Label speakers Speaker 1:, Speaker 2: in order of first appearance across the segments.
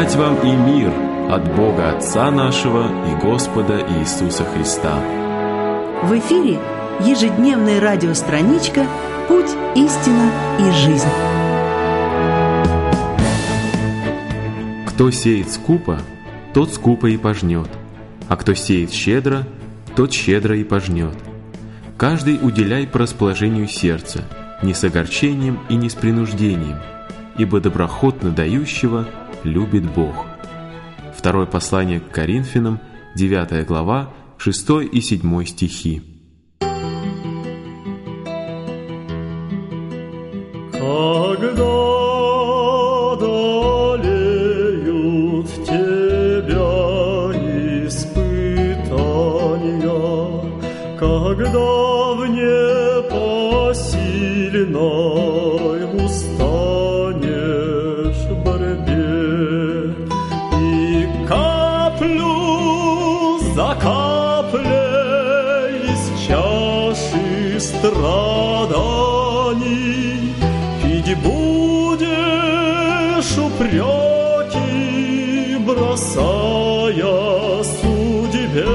Speaker 1: Благодать вам и мир от Бога Отца нашего и Господа Иисуса Христа.
Speaker 2: В эфире ежедневная радиостраничка «Путь, истина и жизнь».
Speaker 1: Кто сеет скупо, тот скупо и пожнет, а кто сеет щедро, тот щедро и пожнет. Каждый уделяй по расположению сердца, не с огорчением и не с принуждением, ибо доброхотно дающего любит Бог. Второе послание к Коринфянам, 9 глава, 6 и 7 стихи.
Speaker 3: Каплю за каплей из чаши страданий пить будешь упреки, бросая судьбе.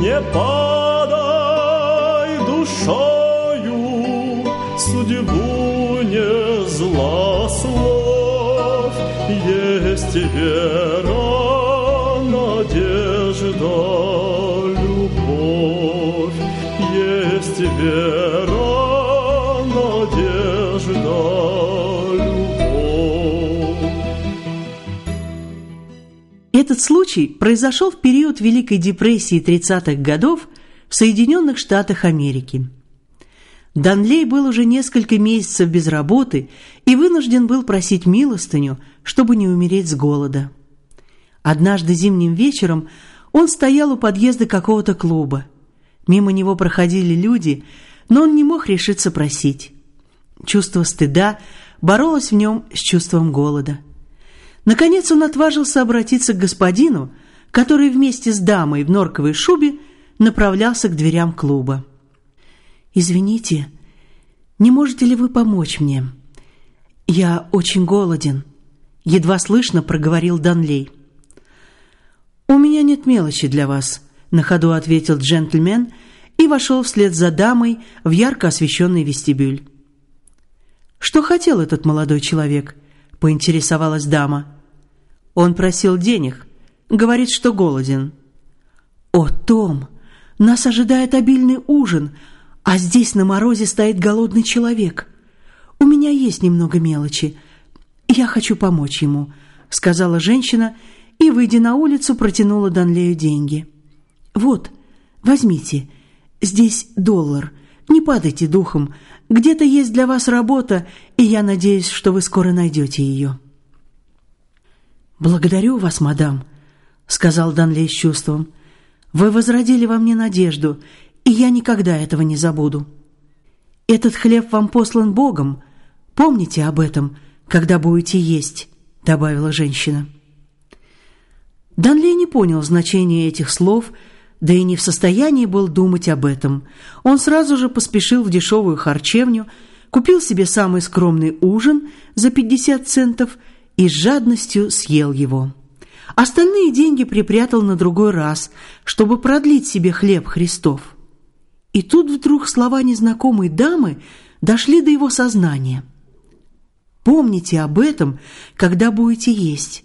Speaker 3: Не падай душою, судьбу не злослов, есть вера, надежда, любовь, есть вера, надежда, любовь.
Speaker 2: Этот случай произошел в период Великой депрессии 30-х годов в Соединенных Штатах Америки. Данлей был уже несколько месяцев без работы и вынужден был просить милостыню, чтобы не умереть с голода. Однажды зимним вечером он стоял у подъезда какого-то клуба. Мимо него проходили люди, но он не мог решиться просить. Чувство стыда боролось в нем с чувством голода. Наконец он отважился обратиться к господину, который вместе с дамой в норковой шубе направлялся к дверям клуба. «Извините, не можете ли вы помочь мне? Я очень голоден», — едва слышно проговорил Данлей. «У меня нет мелочи для вас», — на ходу ответил джентльмен и вошел вслед за дамой в ярко освещенный вестибюль. «Что хотел этот молодой человек?» — поинтересовалась дама. «Он просил денег. Говорит, что голоден». «О, Том, нас ожидает обильный ужин, а здесь на морозе стоит голодный человек. У меня есть немного мелочи. Я хочу помочь ему», — сказала женщина и, выйдя на улицу, протянула Данлею деньги. «Вот, возьмите. Здесь доллар. Не падайте духом. Где-то есть для вас работа, и я надеюсь, что вы скоро найдете ее». «Благодарю вас, мадам», — сказал Данлей с чувством. «Вы возродили во мне надежду, и я никогда этого не забуду. Этот хлеб вам послан Богом. Помните об этом, когда будете есть», — добавила женщина. Данлей не понял значения этих слов, да и не в состоянии был думать об этом. Он сразу же поспешил в дешевую харчевню, купил себе самый скромный ужин за 50 центов и с жадностью съел его. Остальные деньги припрятал на другой раз, чтобы продлить себе хлеб Христов. И тут вдруг слова незнакомой дамы дошли до его сознания. «Помните об этом, когда будете есть.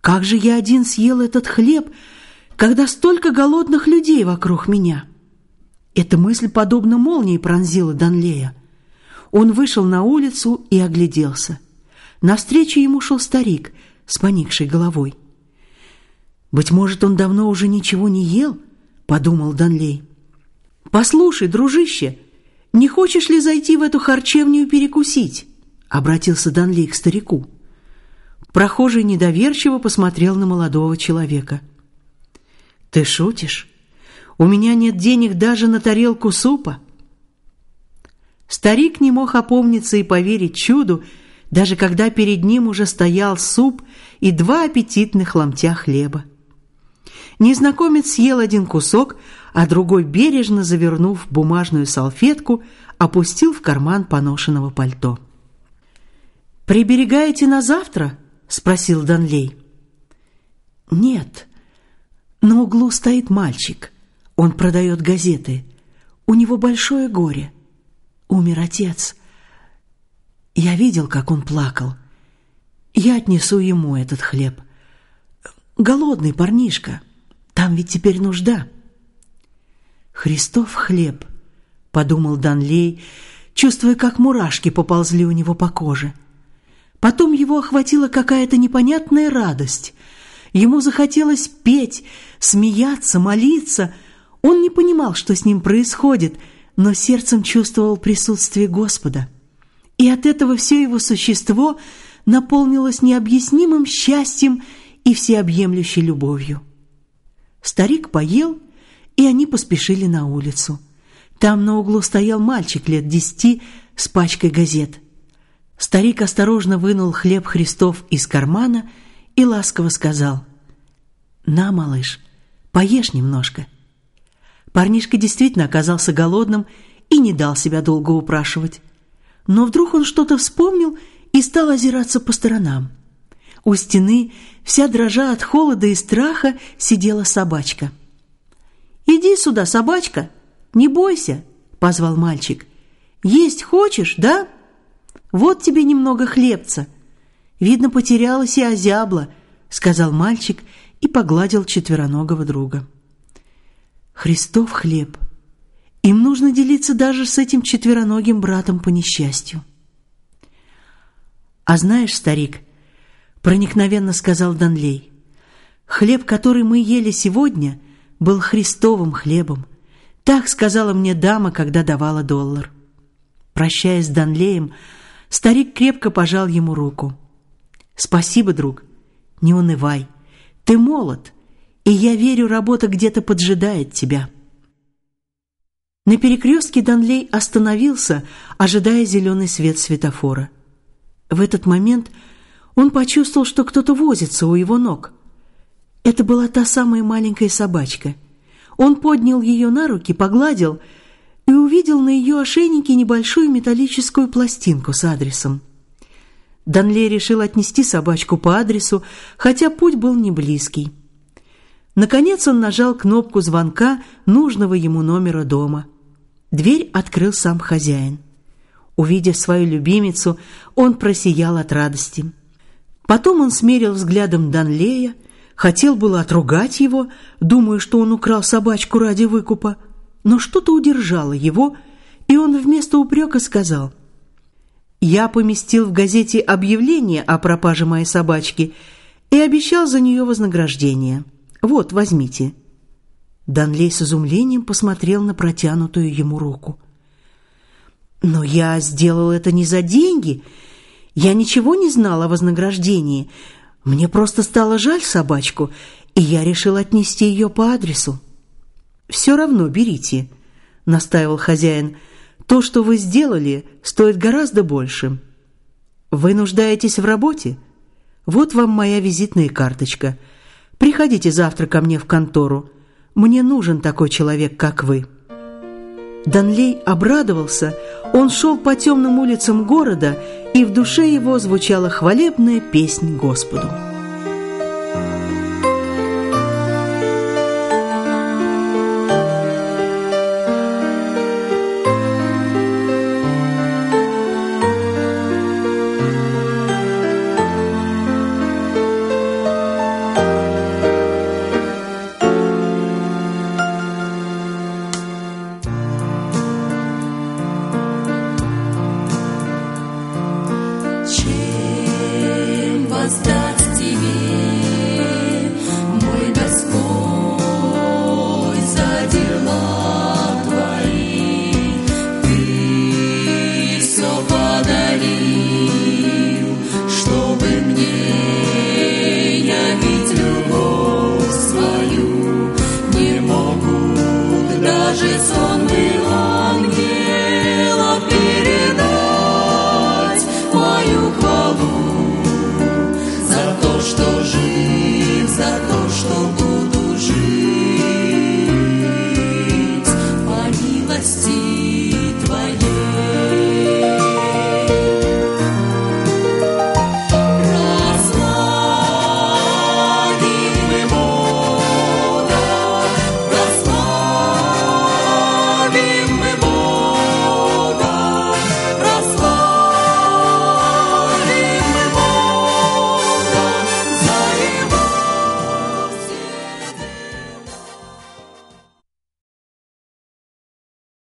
Speaker 2: Как же я один съел этот хлеб, когда столько голодных людей вокруг меня?» Эта мысль подобно молнии пронзила Данлея. Он вышел на улицу и огляделся. Навстречу ему шел старик с поникшей головой. «Быть может, он давно уже ничего не ел?» — подумал Данлей. «Послушай, дружище, не хочешь ли зайти в эту харчевню перекусить?» — обратился Данлей к старику. Прохожий недоверчиво посмотрел на молодого человека. «Ты шутишь? У меня нет денег даже на тарелку супа». Старик не мог опомниться и поверить чуду, даже когда перед ним уже стоял суп и два аппетитных ломтя хлеба. Незнакомец съел один кусок, а другой, бережно завернув в бумажную салфетку, опустил в карман поношенного пальто. «Приберегаете на завтра?» — спросил Данлей. «Нет. На углу стоит мальчик. Он продает газеты. У него большое горе. Умер отец. Я видел, как он плакал. Я отнесу ему этот хлеб. Голодный парнишка. Там ведь теперь нужда». «Христов хлеб», — подумал Данлей, чувствуя, как мурашки поползли у него по коже. Потом его охватила какая-то непонятная радость. Ему захотелось петь, смеяться, молиться. Он не понимал, что с ним происходит, но сердцем чувствовал присутствие Господа. И от этого все его существо наполнилось необъяснимым счастьем и всеобъемлющей любовью. Старик поел и они поспешили на улицу. Там на углу стоял мальчик лет десяти с пачкой газет. Старик осторожно вынул хлеб Христов из кармана и ласково сказал «На, малыш, поешь немножко». Парнишка действительно оказался голодным и не дал себя долго упрашивать. Но вдруг он что-то вспомнил и стал озираться по сторонам. У стены, вся дрожа от холода и страха, сидела собачка – «Иди сюда, собачка, не бойся», — позвал мальчик. «Есть хочешь, да? Вот тебе немного хлебца. Видно, потерялась и озябла», — сказал мальчик и погладил четвероногого друга. «Христов хлеб. Им нужно делиться даже с этим четвероногим братом по несчастью». «А знаешь, старик», — проникновенно сказал Данлей, — «хлеб, который мы ели сегодня — был христовым хлебом. Так сказала мне дама, когда давала доллар. Прощаясь с Данлеем, старик крепко пожал ему руку. «Спасибо, друг. Не унывай. Ты молод, и я верю, работа где-то поджидает тебя». На перекрестке Данлей остановился, ожидая зеленый свет светофора. В этот момент он почувствовал, что кто-то возится у его ног – это была та самая маленькая собачка. Он поднял ее на руки, погладил и увидел на ее ошейнике небольшую металлическую пластинку с адресом. Данле решил отнести собачку по адресу, хотя путь был не близкий. Наконец он нажал кнопку звонка нужного ему номера дома. Дверь открыл сам хозяин. Увидев свою любимицу, он просиял от радости. Потом он смерил взглядом Данлея, Хотел было отругать его, думая, что он украл собачку ради выкупа, но что-то удержало его, и он вместо упрека сказал, «Я поместил в газете объявление о пропаже моей собачки и обещал за нее вознаграждение. Вот, возьмите». Данлей с изумлением посмотрел на протянутую ему руку. «Но я сделал это не за деньги. Я ничего не знал о вознаграждении. Мне просто стало жаль собачку, и я решил отнести ее по адресу. «Все равно берите», — настаивал хозяин. «То, что вы сделали, стоит гораздо больше. Вы нуждаетесь в работе? Вот вам моя визитная карточка. Приходите завтра ко мне в контору. Мне нужен такой человек, как вы». Данлей обрадовался, он шел по темным улицам города, и в душе его звучала хвалебная песнь Господу.